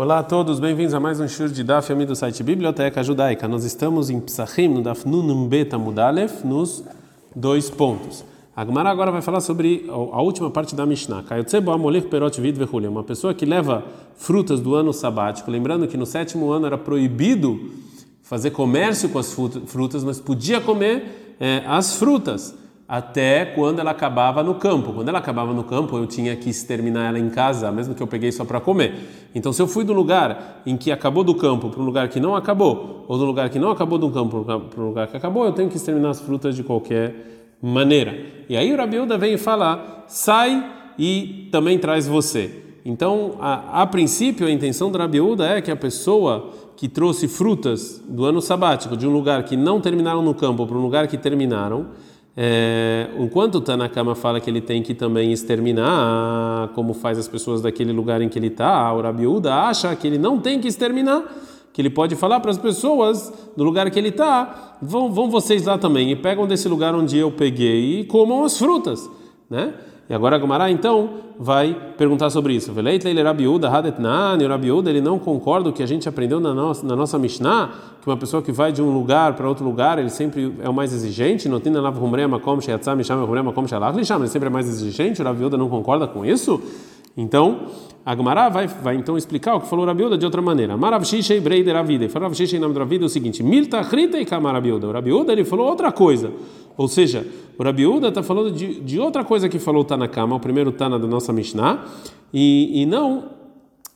Olá a todos, bem-vindos a mais um show de Daf Yomi do site Biblioteca Judaica. Nós estamos em Psachim, no Daf Nunum Beta Mudalef, nos dois pontos. A Gemara agora vai falar sobre a última parte da Mishnah. Uma pessoa que leva frutas do ano sabático, lembrando que no sétimo ano era proibido fazer comércio com as frutas, mas podia comer é, as frutas até quando ela acabava no campo. Quando ela acabava no campo, eu tinha que exterminar ela em casa, mesmo que eu peguei só para comer. Então, se eu fui do lugar em que acabou do campo para um lugar que não acabou, ou do lugar que não acabou do campo para um lugar que acabou, eu tenho que exterminar as frutas de qualquer maneira. E aí o Rabiuda vem falar: sai e também traz você. Então, a, a princípio, a intenção do Rabiuda é que a pessoa que trouxe frutas do ano sabático de um lugar que não terminaram no campo para um lugar que terminaram, é, enquanto o Tanakama fala que ele tem que também exterminar, como faz as pessoas daquele lugar em que ele está, o Rabiúda acha que ele não tem que exterminar, que ele pode falar para as pessoas do lugar que ele está, vão, vão vocês lá também e pegam desse lugar onde eu peguei e comam as frutas, né? E agora a Gomara então vai perguntar sobre isso. Ele não concorda o que a gente aprendeu na nossa, na nossa Mishnah, que uma pessoa que vai de um lugar para outro lugar, ele sempre é o mais exigente. Ele sempre é mais exigente. O Rabiúda não concorda com isso. Então, a Gemara vai, vai então explicar o que falou Rabiuda de outra maneira. Marav Shishei Breider Avida. Falou do Ravida é o seguinte: Milta Rita e Kamarabiuda. O Rabiuda ele falou outra coisa. Ou seja, o Rabiuda está falando de, de outra coisa que falou Tanakama, o primeiro Tana da nossa Mishnah, e, e não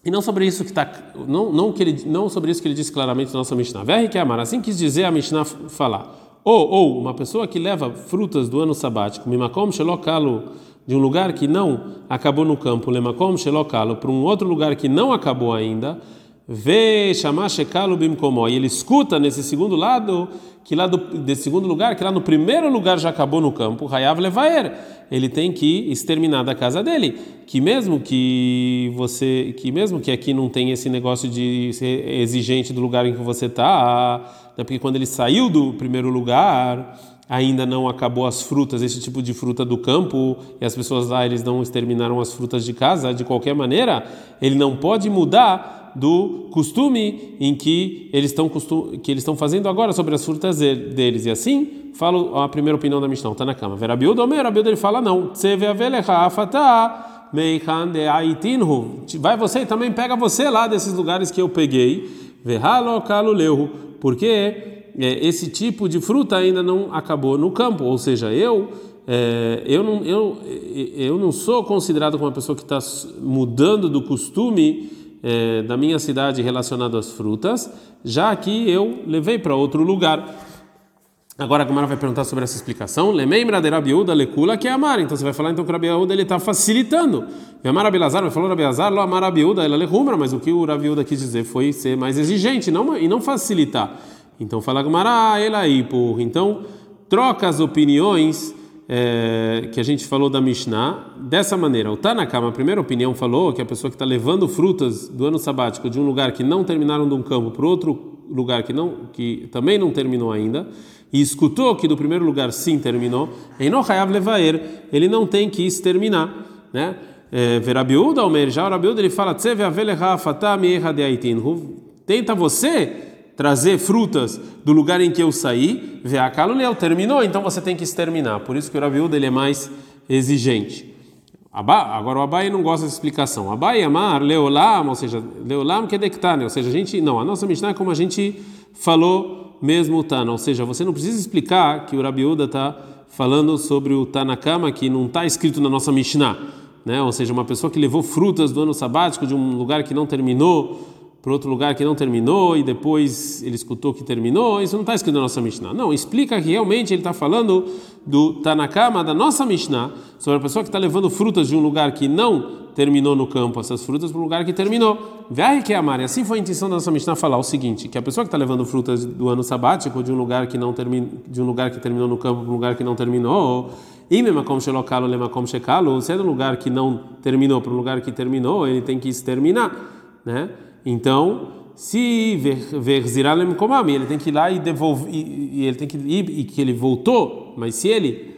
e não sobre isso que está não, não que ele não sobre isso que ele disse claramente na nossa Mishnah. Ver que amar, assim quis dizer a Mishnah falar. Ou ou uma pessoa que leva frutas do ano sabático, mimakom shelokalo de um lugar que não acabou no campo, lemakom shelokalo, para um outro lugar que não acabou ainda, vê chamar shekalo bimkomó, e ele escuta nesse segundo lado, que lá do desse segundo lugar, que lá no primeiro lugar já acabou no campo, hayav levaer, ele tem que exterminar da casa dele, que mesmo que você, que mesmo que aqui não tem esse negócio de ser exigente do lugar em que você está, né, porque quando ele saiu do primeiro lugar ainda não acabou as frutas, esse tipo de fruta do campo, e as pessoas lá eles não exterminaram as frutas de casa, de qualquer maneira, ele não pode mudar do costume em que eles estão que eles estão fazendo agora sobre as frutas deles. E assim, falo a primeira opinião da Mishnah, está na cama. Verabildo, Verabildo ele fala não. Vai você também pega você lá desses lugares que eu peguei. Porque é, esse tipo de fruta ainda não acabou no campo, ou seja, eu é, eu, não, eu, eu não sou considerado como uma pessoa que está mudando do costume é, da minha cidade relacionado às frutas, já que eu levei para outro lugar. Agora a Gamara vai perguntar sobre essa explicação. Lemembra de Rabiúda lecula que é amar. Então você vai falar então que o Rabiúda ele está facilitando. Amar Abilazar, vai falar Rabiazar, lo amar Rabiúda, ela lehumbra, mas o que o Rabiúda quis dizer foi ser mais exigente não, e não facilitar. Então fala Gumara, aí por. Então troca as opiniões é, que a gente falou da Mishnah dessa maneira. O Tanakama, a primeira opinião, falou que a pessoa que está levando frutas do ano sabático de um lugar que não terminaram de um campo para outro lugar que não que também não terminou ainda e escutou que do primeiro lugar sim terminou, em Nohayav Levaer, ele não tem que exterminar, né? É, Verabiúda, o já o ele fala: Tenta você trazer frutas do lugar em que eu saí, veakaluleu, terminou, então você tem que exterminar. Por isso que o Rabiúda ele é mais exigente. Agora o Abai não gosta dessa explicação. Abai amar leolam, ou seja, leolam kedektane, ou seja, a gente não, a nossa Mishnah é como a gente falou mesmo o Tana, ou seja, você não precisa explicar que o Rabiúda está falando sobre o Tanakama que não está escrito na nossa Mishnah, né? Ou seja, uma pessoa que levou frutas do ano sabático de um lugar que não terminou para outro lugar que não terminou e depois ele escutou que terminou, isso não está escrito na nossa Mishnah. Não, explica que realmente ele está falando do Tanakama, da nossa Mishnah, sobre a pessoa que está levando frutas de um lugar que não terminou no campo, essas frutas para um lugar que terminou. Vai que amar. E assim foi a intenção da nossa Mishnah falar o seguinte: que a pessoa que está levando frutas do ano sabático de um lugar que não terminou, de um lugar que terminou no campo para um lugar que não terminou, e mesmo shelokalo, lema como shekalo, se é um lugar que não terminou para um lugar que terminou, ele tem que exterminar, né? Então, se verziralem komami, ele tem que ir lá e devolver, e, ele tem que ir e que ele voltou, mas se ele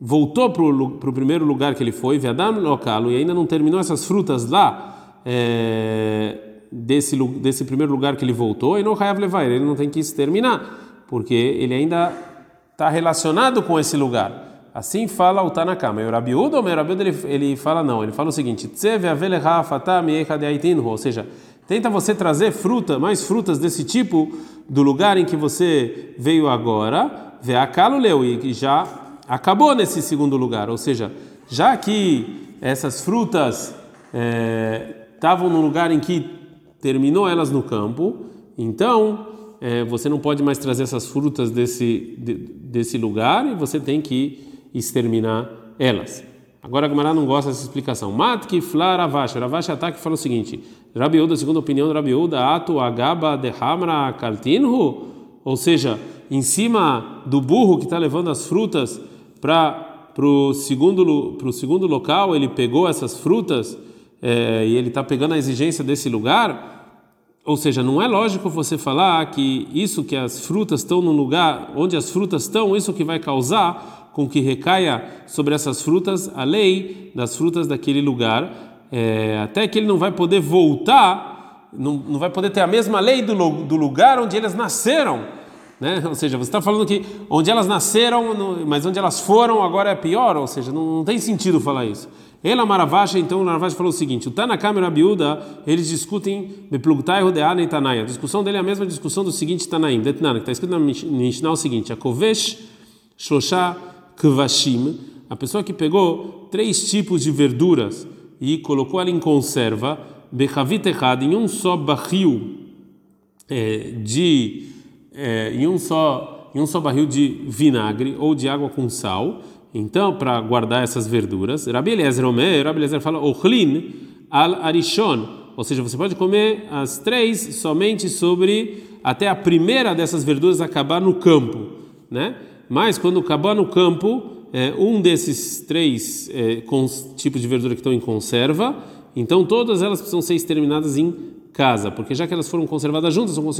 voltou para o primeiro lugar que ele foi, e ainda não terminou essas frutas lá, é, desse, desse primeiro lugar que ele voltou, e não Hayav levar, ele não tem que exterminar, porque ele ainda está relacionado com esse lugar. Assim fala o Tanakama. E o Rabiudo, o Rabiudo ele, ele fala não, ele fala o seguinte: ou seja, tenta você trazer fruta, mais frutas desse tipo do lugar em que você veio agora, vê a leu e já acabou nesse segundo lugar, ou seja, já que essas frutas estavam é, no lugar em que terminou elas no campo, então é, você não pode mais trazer essas frutas desse, de, desse lugar e você tem que exterminar elas. Agora a Gemara não gosta dessa explicação. Matki flar Ravash. Ravash ataque fala o seguinte: Rabiuda, segundo a opinião de Rabiuda, atu agaba de hamra ou seja, em cima do burro que está levando as frutas para o segundo, segundo local, ele pegou essas frutas é, e ele está pegando a exigência desse lugar. Ou seja, não é lógico você falar que isso que as frutas estão no lugar onde as frutas estão, isso que vai causar com que recaia sobre essas frutas a lei das frutas daquele lugar, é, até que ele não vai poder voltar, não, não vai poder ter a mesma lei do, do lugar onde elas nasceram. Né? Ou seja, você está falando que onde elas nasceram, mas onde elas foram agora é pior, ou seja, não, não tem sentido falar isso. Ela Maravacha, então, Maravacha falou o seguinte: o Tanakam e Rabiuda, eles discutem Beplugtai Rodeana e. A discussão dele é a mesma discussão do seguinte Tanaim, Detnan, que está escrito na Mishnah o seguinte: a Kovesh Shloshá kvashim, a pessoa que pegou três tipos de verduras e colocou ela em conserva, bechavit errado, em um só barril é, de, é, em um só, em um só barril de vinagre ou de água com sal. Então, para guardar essas verduras, Rabi Eliezer Omer, Rabi Eliezer fala, ochlin al arishon, ou seja, você pode comer as três somente sobre até a primeira dessas verduras acabar no campo, né? Mas quando acabar no campo, é, um desses três é, tipos de verdura que estão em conserva, então todas elas precisam ser exterminadas em casa, porque já que elas foram conservadas juntas, são,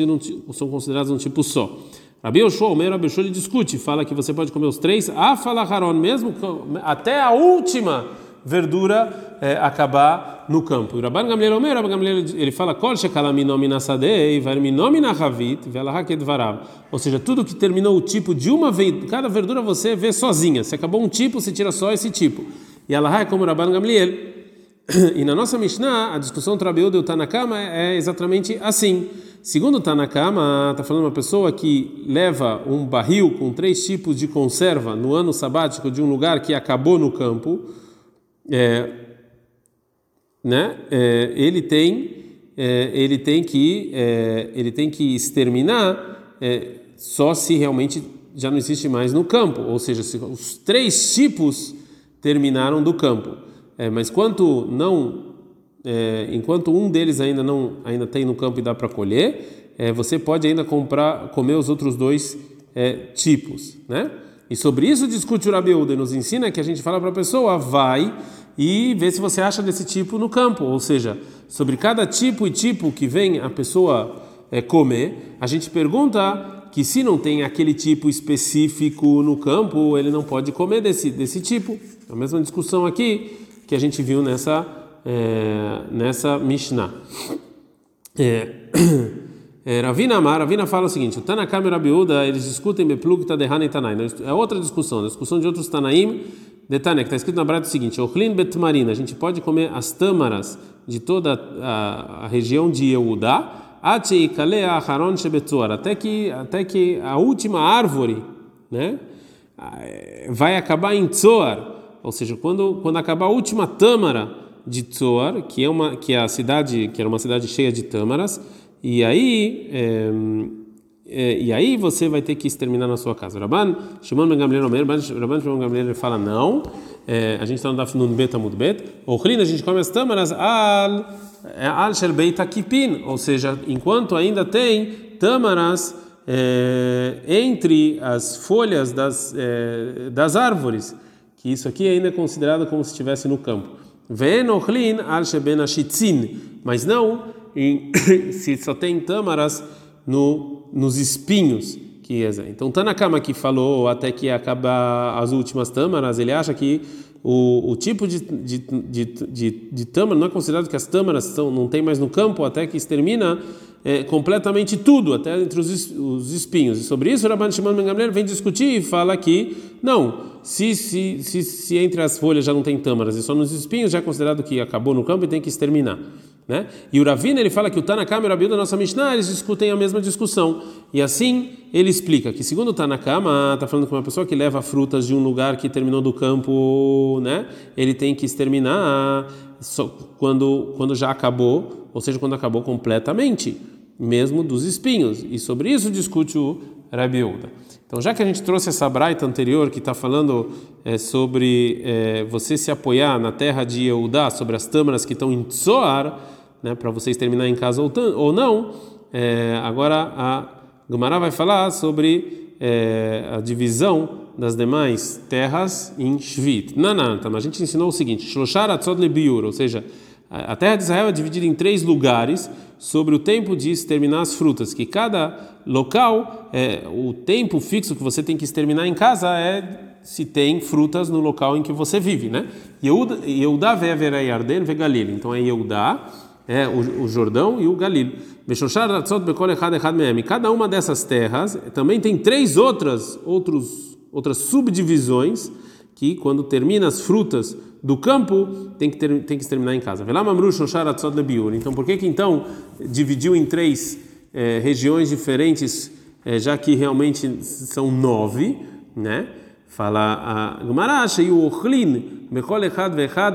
são consideradas um tipo só. Rabi Yoshua, o meio Rabi Yoshua, ele discute, fala que você pode comer os três, a fala Haron, mesmo até a última verdura é, acabar no campo. E Rabban Gamliel Omer, Rabban Gamliel ele fala Kol shekalaminomi nasadei, verminomi nahavit, velahaked varav. Ou seja, tudo que terminou o tipo de uma vez, cada verdura você vê sozinha. Se acabou um tipo, você tira só esse tipo. E Allah é como Rabban Gamliel. E na nossa Mishnah, a discussão entre Rabiúda e o Tanakama é exatamente assim. Segundo Tanakama, está falando uma pessoa que leva um barril com três tipos de conserva no ano sabático de um lugar que acabou no campo é, né, é, ele tem é, ele tem que é, ele tem que exterminar é, só se realmente já não existe mais no campo, ou seja, se os três tipos terminaram do campo, é, mas quanto não enquanto um deles ainda não ainda tem no campo e dá para colher, você pode ainda comprar comer os outros dois tipos, né? E sobre isso discute o Rabiúda, nos ensina que a gente fala para a pessoa vai e ver se você acha desse tipo no campo, ou seja, sobre cada tipo e tipo que vem a pessoa é, comer, a gente pergunta que se não tem aquele tipo específico no campo, ele não pode comer desse, desse tipo. A mesma discussão aqui que a gente viu nessa, é, nessa Mishnah. É, é, Ravina Amar, Ravina fala o seguinte: o Tanakam e Rabiuda, eles discutem Beplug, Tadehan e Tanai. É outra discussão, a discussão de outros Tanaim Detalhe, que está escrito na Brada o seguinte: Ochlin betmarina, a gente pode comer as tâmaras de toda a, a região de Eudá, até que até que a última árvore, né, vai acabar em Tzoar, ou seja, quando quando acabar a última tâmara de Tzoar, que é uma que é a cidade que era uma cidade cheia de tâmaras, e aí é, é, e aí você vai ter que exterminar na sua casa. Rabban Shimon Ben Gamliel Omer, Rabban Shimon Ben Gamliel fala não, é, a gente está no Daf Nun Bet Amud Bet, Ochlin, a gente come as tâmaras al, é, al shel beit akipin, ou seja, enquanto ainda tem tâmaras é, entre as folhas das, é, das árvores, que isso aqui ainda é considerado como se estivesse no campo. Ven Ochlin al sheben mas não em, se só tem tâmaras no, nos espinhos. Que, então, Tanakama que falou até que acabar as últimas tâmaras, ele acha que o, o tipo de, de, de, de, de tâmara, não é considerado que as tâmaras não tem mais no campo até que extermina é, completamente tudo, até entre os, os espinhos. E sobre isso, o Rabban Shimon Ben Gamliel vem discutir e fala que, não, se, se, se, se entre as folhas já não tem tâmaras e só nos espinhos, já é considerado que acabou no campo e tem que exterminar. Né? E o Ravina ele fala que o Tanakama e o Rabi da nossa Mishnah eles discutem a mesma discussão. E assim ele explica que segundo o Tanakama está falando que uma pessoa que leva frutas de um lugar que terminou do campo, né? Ele tem que exterminar quando quando já acabou, ou seja, quando acabou completamente, mesmo dos espinhos. E sobre isso discute o Rabi Uda. Então, já que a gente trouxe essa braita anterior que está falando é, sobre é, você se apoiar na terra de Eudá, sobre as tâmaras que estão em Tsoar, né, para vocês terminar em casa ou, ou não. É, agora a Gumará vai falar sobre é, a divisão das demais terras em Shvit. Nananta, mas a gente ensinou o seguinte: Shloshar Atzod Lebiur, ou seja, a terra de Israel é dividida em três lugares sobre o tempo de exterminar as frutas, que cada local, é, o tempo fixo que você tem que exterminar em casa é se tem frutas no local em que você vive, né? Yehuda ve Yarden ve Galil. Então é Yehuda é o, o Jordão e o Galil. Cada uma dessas terras também tem três outras outros, outras subdivisões que quando termina as frutas do campo tem que ter, tem que terminar em casa. Então por que que então dividiu em três é, regiões diferentes, é, já que realmente são nove, né? Fala a Gemara, o Ochlin, Echad Vechad.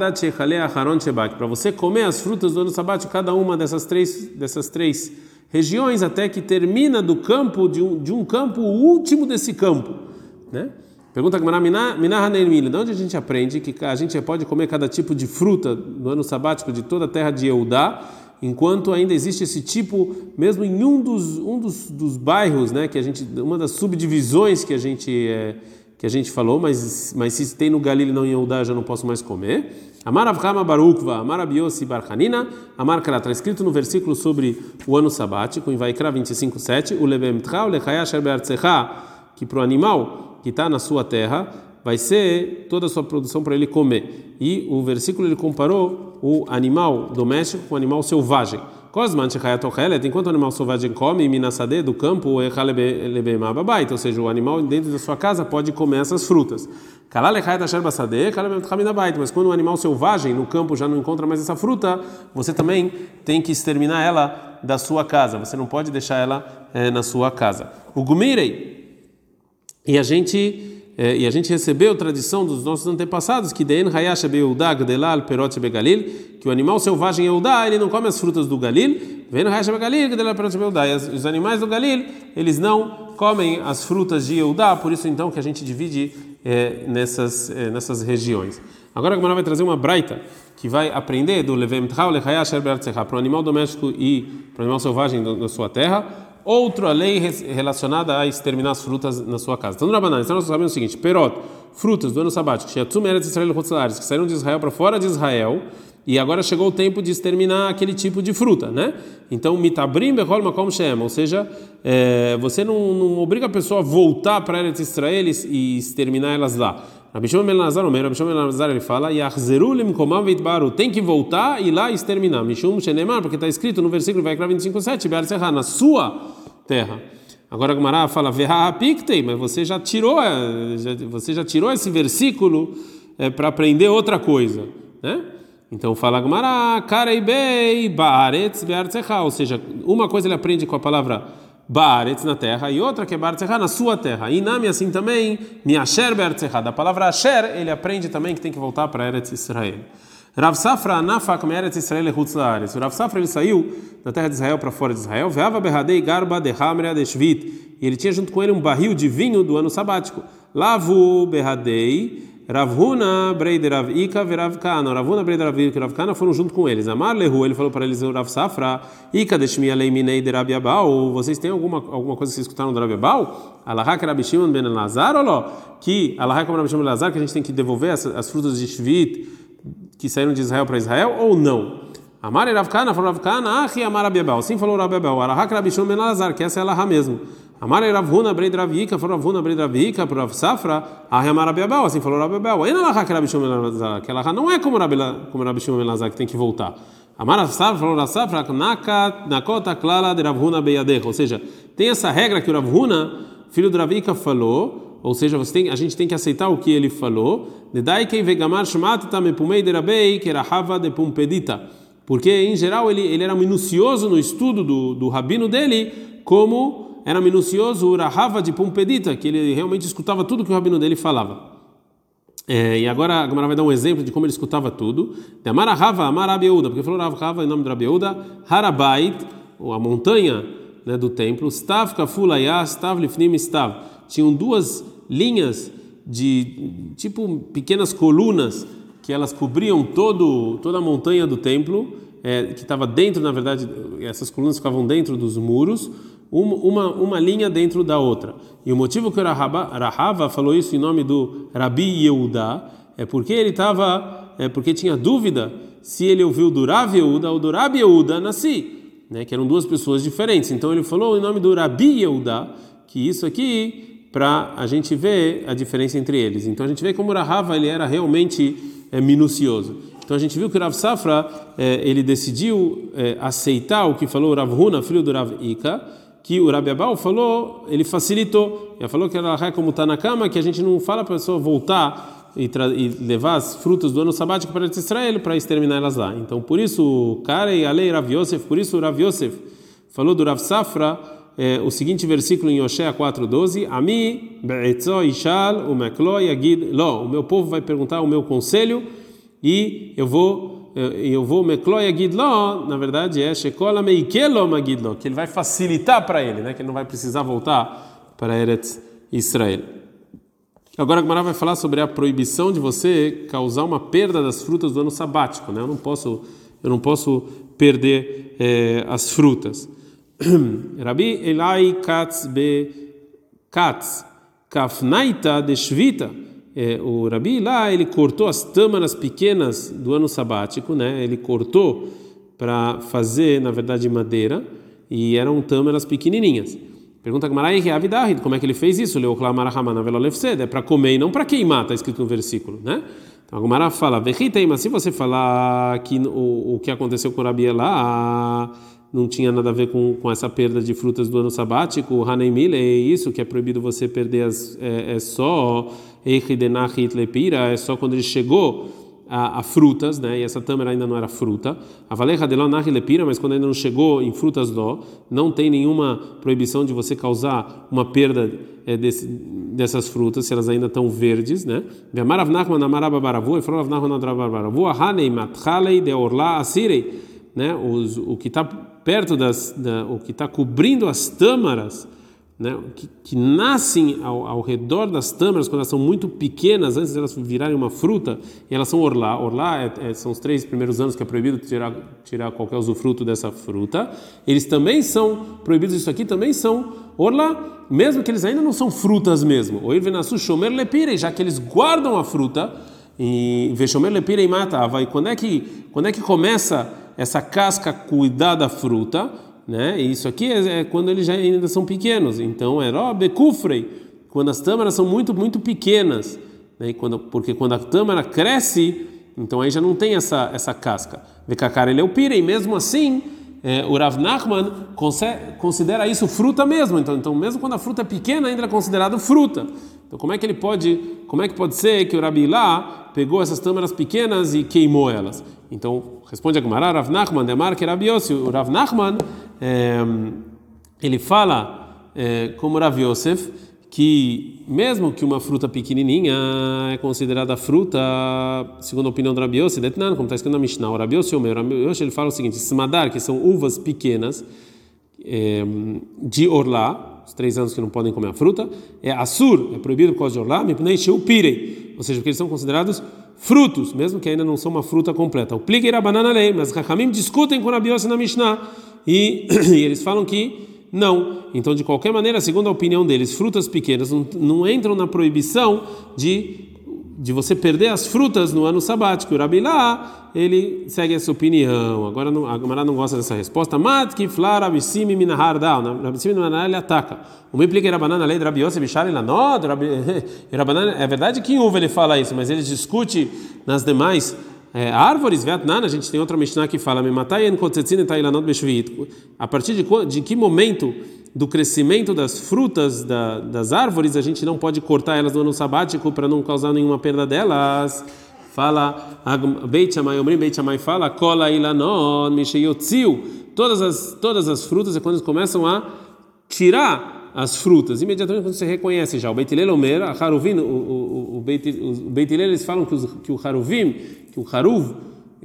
Para você comer as frutas do ano sabat, cada uma dessas três, dessas três regiões, até que termina do campo, de um, de um campo, o último desse campo. Né? Pergunta Hanermila, de onde a gente aprende que a gente pode comer cada tipo de fruta no ano sabático de toda a terra de Eudá, enquanto ainda existe esse tipo, mesmo em um dos, um dos, dos bairros, né, que a gente, uma das subdivisões que a gente é, que a gente falou, mas, mas se tem no Galil não em Eudá, já não posso mais comer. Amar Avkama Barukva, Amar Abiosi Barhanina, Amar Kra, está escrito no versículo sobre o ano sabático, em Vaikra 25:7, o Lebem Tchau, Lechayasher Beartsecha, que para o animal que está na sua terra, vai ser toda a sua produção para ele comer. E o versículo ele comparou o animal doméstico com o animal selvagem. Cosman enquanto o animal selvagem come minasade do campo, ou seja, o animal dentro da sua casa pode comer essas frutas. Mas quando o animal selvagem no campo já não encontra mais essa fruta, você também tem que exterminar ela da sua casa. Você não pode deixar ela é, na sua casa. O gumirei. E a gente é, e a gente recebeu tradição dos nossos antepassados que den hayash perot begalil, que o animal selvagem Eudá, ele não come as frutas do Galil, hayash begalil perot os animais do Galil, eles não comem as frutas de Eudá, por isso então que a gente divide é, nessas é, nessas regiões. Agora a Gemara vai trazer uma braita que vai aprender do levem trau lechayash para o animal doméstico e para o animal selvagem da sua terra outra lei relacionada a exterminar as frutas na sua casa. Então, Rabanan, então nós sabemos o seguinte: perot, frutas do ano sabático, que saíram de Israel para fora de Israel, e agora chegou o tempo de exterminar aquele tipo de fruta, né? Então, mitabrim bechol makom shem, ou seja, é, você não, não, obriga a pessoa a voltar para Eretz Israel e exterminar elas lá. Rabi Shimon ben Lazar, Rabi ben Lazar, ele fala, Yachzeru limkomam veitbaru, tem que voltar e lá exterminar. Mishum shenemar, porque está escrito no versículo vai 25:7, Be'ar na sua terra. Agora a fala Piktei, mas você já tirou, é, você já tirou esse versículo é, para aprender outra coisa, né? Então fala Gemara, Kareibei Baaretz Beartzecha, ou seja, uma coisa ele aprende com a palavra Baaretz na terra e outra que é Beartzecha na sua terra. E Nami assim também, Miasher Beartzecha, da palavra Asher, ele aprende também que tem que voltar para Eretz Israel. Rav Safra anafak meretz Israel echutz laaretz. Rav Safra ele saiu da terra de Israel para fora de Israel. Veava berradei garba de hamrea de shvit. E ele tinha junto com ele um barril de vinho do ano sabático. Lavu berradei Ravuna, Breider Rav Ika, Verav Kana. Ravuna, Breider Rav Ika Rav Kana foram junto com eles. Amar Lehu, ele falou para eles, Rav Safra, Ika Deshmi Aleiminei de Rabi Abau. Vocês têm alguma, alguma coisa que vocês escutaram do Rabi Abau? Alahá que Rabi Shimon ben Lazar, não? Que, Alahá como Rabi Shimon Lazar, que a gente tem que devolver as, as frutas de Shvit que saíram de Israel para Israel ou não? Amar Rav Kana, falou Rav Kana, Achi Amar Abiabel. Sim falou Rabi Abel. Arahak Rabi Shimon Ben Lazar, que essa é a Alaha mesmo. Amara Rav Huna Brei Dravika, falou Rav Huna Brei Dravika, para Rav Safra, Ahemar Rabi Abel, assim falou Rabi Abel. Ainda lá que Rabi Shimon Elazar, que ela não é como Rabi, como Rabi Shimon Elazar, que tem que voltar. Amara Safra, falou Rav Safra, Nakota Klala de Rav Huna Beyadech, ou seja, tem essa regra que o Rav Huna, filho do Ravika, falou, ou seja, você tem, a gente tem que aceitar o que ele falou. Nedai vegamar shmatata mepumei derabei que era hava de pumpedita. Porque em geral ele, ele era minucioso no estudo do, do rabino dele, como era minucioso o Rahava de Pompedita, que ele realmente escutava tudo que o rabino dele falava. É, e agora a Gamara vai dar um exemplo de como ele escutava tudo. De Amar Rava, Amar Abiúda, porque falou Rava em nome do Abiúda, Harabait, a montanha né, do templo, Stav Kafulayá, Stav Lifnim Stav. Tinham duas linhas de tipo pequenas colunas que elas cobriam todo, toda a montanha do templo, é, que estava dentro, na verdade, essas colunas ficavam dentro dos muros uma, uma linha dentro da outra. E o motivo que o Rahava falou isso em nome do Rabi Yehuda é porque ele estava, é porque tinha dúvida se ele ouviu do Rav Yehuda ou do Rabi Yehuda nasci, né, que eram duas pessoas diferentes. Então ele falou em nome do Rabi Yehuda que isso aqui para a gente ver a diferença entre eles. Então a gente vê como o Rahava ele era realmente é, minucioso. Então a gente viu que o Rav Safra é, ele decidiu é, aceitar o que falou o Rav Huna, filho do Rav Ika, que o Rabi Abal falou, ele facilitou. Ele falou que ela como está na cama, que a gente não fala para a pessoa voltar e, e, levar as frutas do ano sabático para Israel para exterminar elas lá. Então, por isso, Karei Alei Rav Yosef, por isso Rav Yosef falou do Rav Safra é, o seguinte versículo em Oshea 4:12, Ami be'etzo ishal umeklo yagid lo. O meu povo vai perguntar o meu conselho e eu vou eu vou mekloya gidlo, na verdade é shekola meikelo magidlo, que ele vai facilitar para ele, né? Que ele não vai precisar voltar para Eretz Israel. Agora a Gemara vai falar sobre a proibição de você causar uma perda das frutas do ano sabático, né? Eu não posso, eu não posso perder é, as frutas. Rabi Elai Katz be Katz Kafnaita de Shvita é, o Rabi lá ele cortou as tâmaras pequenas do ano sabático, né? Ele cortou para fazer, na verdade, madeira e eram tâmaras pequenininhas. Pergunta Gmarai como é que ele fez isso? É para comer e não para queimar, está escrito no versículo, né? Então a Gumara fala, mas se você falar que o, o que aconteceu com o Rabi lá não tinha nada a ver com, com essa perda de frutas do ano sabático, o é isso que é proibido você perder as, é, é só lepira, é só quando ele chegou a, a, frutas, né? E essa tâmara ainda não era fruta. A valeja de lepira, mas quando ainda não chegou em frutas dó, não tem nenhuma proibição de você causar uma perda é, desse, dessas frutas se elas ainda estão verdes, né? Ve'amarav nachman amaraba baravu, falou Rav Nachman baravu, ahanei matchalei de orla asirei, né? Os, o que está perto das, da, o que está cobrindo as tâmaras né, que, que, nascem ao, ao, redor das tâmaras quando elas são muito pequenas, antes de elas virarem uma fruta, e elas são orlá. Orlá é, é, são os três primeiros anos que é proibido tirar, tirar qualquer usufruto dessa fruta. Eles também são proibidos, isso aqui também são orlá, mesmo que eles ainda não são frutas mesmo. Ou irvenasu shomer lepirei, já que eles guardam a fruta, e veshomer lepirei mata. Vai, quando é que quando é que começa essa casca cuidar da fruta? né? E isso aqui é, é, quando eles já ainda são pequenos. Então, é becufrei, quando as tâmaras são muito, muito pequenas, né? quando, porque quando a tâmara cresce, então aí já não tem essa, essa casca. Vekacar ele é o pirei, mesmo assim, é, o Rav Nachman considera isso fruta mesmo. Então, então, mesmo quando a fruta é pequena, ainda é considerado fruta. Então, como é que ele pode, como é que pode ser que o Rabi lá pegou essas tâmaras pequenas e queimou elas? Então, responde a Gemara, Rav Nachman, Demar que Rabi Yossi, o Rav Nachman é, ele fala, é, como Rav Yosef, que mesmo que uma fruta pequenininha é considerada fruta, segundo a opinião do Rabi Yosef, como está escrito na Mishnah, o Rabi Yosef, o Rabi Yosef ele fala o seguinte, smadar, que são uvas pequenas, é, de orlá, os três anos que não podem comer a fruta, é assur, é proibido por causa de orlá, pirei, ou seja, porque eles são considerados frutos, mesmo que ainda não são uma fruta completa. O plique era banana lei, mas Rahamim discutem com o Rabi Yosef na Mishnah, e, e, eles falam que não. Então, de qualquer maneira, segundo a opinião deles, frutas pequenas não, não entram na proibição de de você perder as frutas no ano sabático. O Rabilá, ele segue essa opinião. Agora não, a Gamara não gosta dessa resposta. Matki flara bisimi minahar dal. Rabissimi minahar ele ataca. O implica Rabanan a lei de Rabi Yosef Bishar Elanod. É verdade que em uva ele fala isso, mas ele discute nas demais é, árvores, Vietnã, a gente tem outra Mishnah que fala, a partir de, de que momento do crescimento das frutas da, das árvores a gente não pode cortar elas no ano sabático para não causar nenhuma perda delas? Fala, Beit Shammai, Omrim Beit Shammai fala, Kola ilanon, Mishayotziu, todas as, todas as frutas é quando eles começam a tirar as frutas, imediatamente quando você reconhece já, o Beit Hillel Omer, a Haruvim, o, o, o, Beit Hillel, eles falam que, os, que o Haruvim, que o Haruv,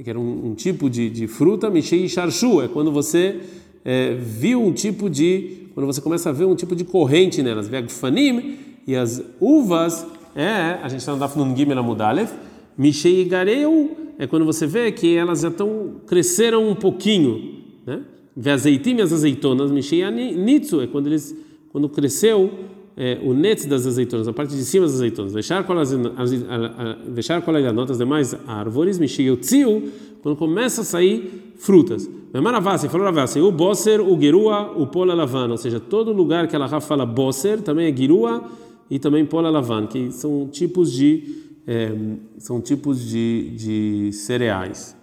que era um, um tipo de, de fruta, Mishei Sharshu, é quando você é, viu um tipo de, quando você começa a ver um tipo de corrente nelas, Vegfanim, e as uvas, é, a gente está no Dafnun Gimel Amudalev, Mishei Gareu, é quando você vê que elas já estão, cresceram um pouquinho, né? Veazeitim e as azeitonas, Mishei Nitzu, é quando eles, quando cresceu é, o net das azeitonas, a parte de cima das azeitonas, deixar com as deixar com as demais árvores, tziu quando começa a sair frutas. Maravasi, falou Ravasi, o bosser, o gerua, o pola lavana, ou seja, todo lugar que ela fala bosser também é gerua e também pola lavana, que são tipos de é, são tipos de, de cereais.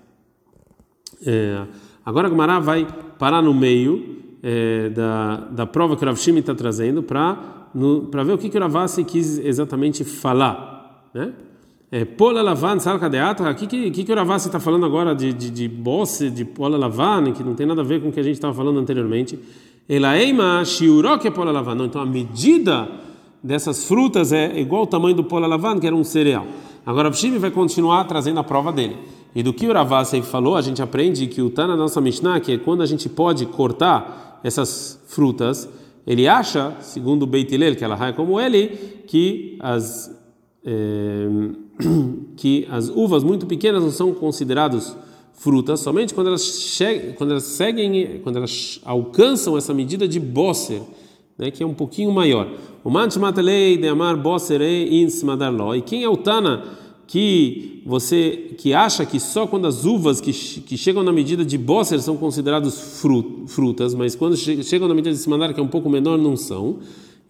É, agora a Gumara vai parar no meio é, da, da prova que o Rav Shimi está trazendo para ver o que, que o Ravasi quis exatamente falar, né? É, pola lavan salka de atra, o que, que, que o Ravasi está falando agora de, de, de bosse, de pola lavan, que não tem nada a ver com o que a gente estava falando anteriormente. Elaeima shiurok é pola lavan. Então a medida dessas frutas é igual ao tamanho do pola lavan, que era um cereal. Agora o Shimi vai continuar trazendo a prova dele. E do que o falou, a gente aprende que o Tana nossa Mishnah, que é quando a gente pode cortar essas frutas, ele acha, segundo o Beit que ela é como ele, que as é, que as uvas muito pequenas não são consideradas frutas somente quando elas quando elas seguem, quando elas alcançam essa medida de bosser, né, que é um pouquinho maior. O manchmatelei de amar bosser e insmadarlo. E quem é o Tana que você que acha que só quando as uvas que, que chegam na medida de Bosser são consideradas frutas, mas quando chegam na medida de Simandar, que é um pouco menor, não são.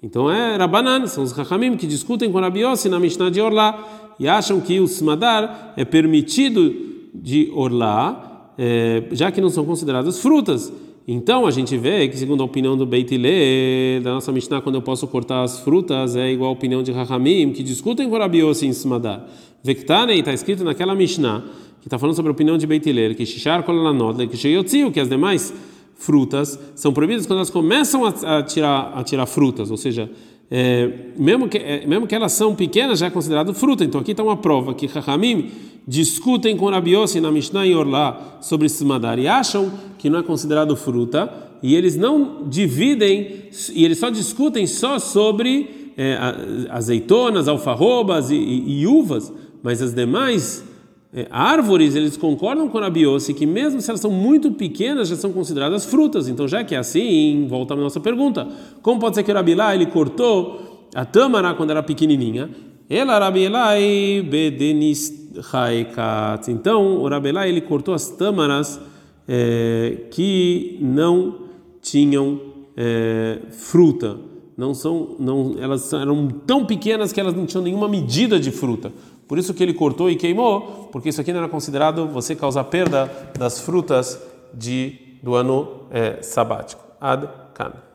Então é Rabanan, são os Rahamim que discutem com Rabi na Mishnah de Orlá e acham que o Simadar é permitido de Orlá, é, já que não são consideradas frutas. Então a gente vê que, segundo a opinião do Beit Hillel, da nossa Mishnah, quando eu posso cortar as frutas, é igual a opinião de Rahamim, que discutem com Rabi em Simadar. Vektanei está escrito naquela Mishnah, que está falando sobre a opinião de Beit Hillel, que Shishar Kolanot, que Sheyotziu, que as demais frutas são proibidas quando elas começam a, a tirar, a tirar frutas, ou seja, é, mesmo, que, é, mesmo que elas são pequenas, já é considerado fruta. Então aqui está uma prova que Rahamim discutem com Rabi Yossi na Mishnah e Orlá sobre Simadar e acham que não é considerado fruta, e eles não dividem, e eles só discutem só sobre é, azeitonas, alfarrobas e, e, e uvas mas as demais é, árvores, eles concordam com a Biossi que mesmo se elas são muito pequenas, já são consideradas frutas. Então, já que é assim, volta a nossa pergunta. Como pode ser que o Rabilá, ele cortou a tâmara quando era pequenininha? Ela bedenis haikat. Então, o Rabilá, ele cortou as tâmaras é, que não tinham é, fruta. Não são, não, elas eram tão pequenas que elas não tinham nenhuma medida de fruta. Por isso que ele cortou e queimou, porque isso aqui não era considerado você causar perda das frutas de, do ano é, sabático. Ad Kan.